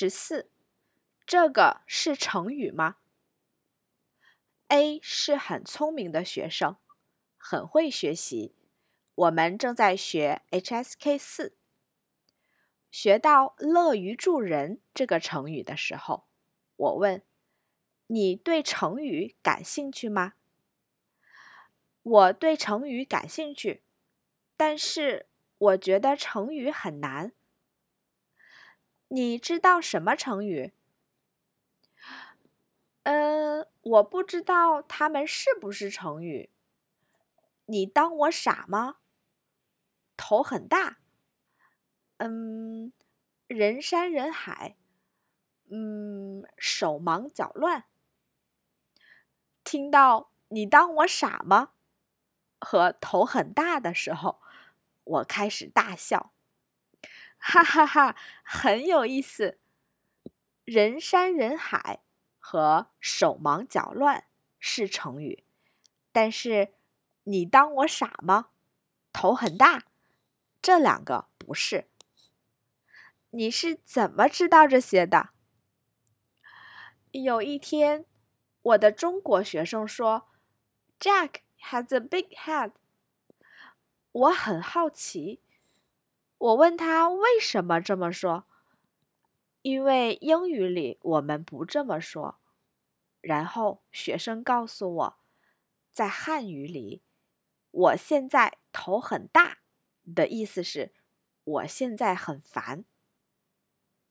十四，这个是成语吗？A 是很聪明的学生，很会学习。我们正在学 HSK 四。学到“乐于助人”这个成语的时候，我问：“你对成语感兴趣吗？”我对成语感兴趣，但是我觉得成语很难。你知道什么成语？嗯，我不知道它们是不是成语。你当我傻吗？头很大。嗯，人山人海。嗯，手忙脚乱。听到你当我傻吗？和头很大的时候，我开始大笑，哈哈哈，很有意思。人山人海和手忙脚乱是成语，但是你当我傻吗？头很大，这两个不是。你是怎么知道这些的？有一天，我的中国学生说：“Jack has a big head。”我很好奇，我问他为什么这么说。因为英语里我们不这么说。然后学生告诉我，在汉语里，“我现在头很大”的意思是我现在很烦。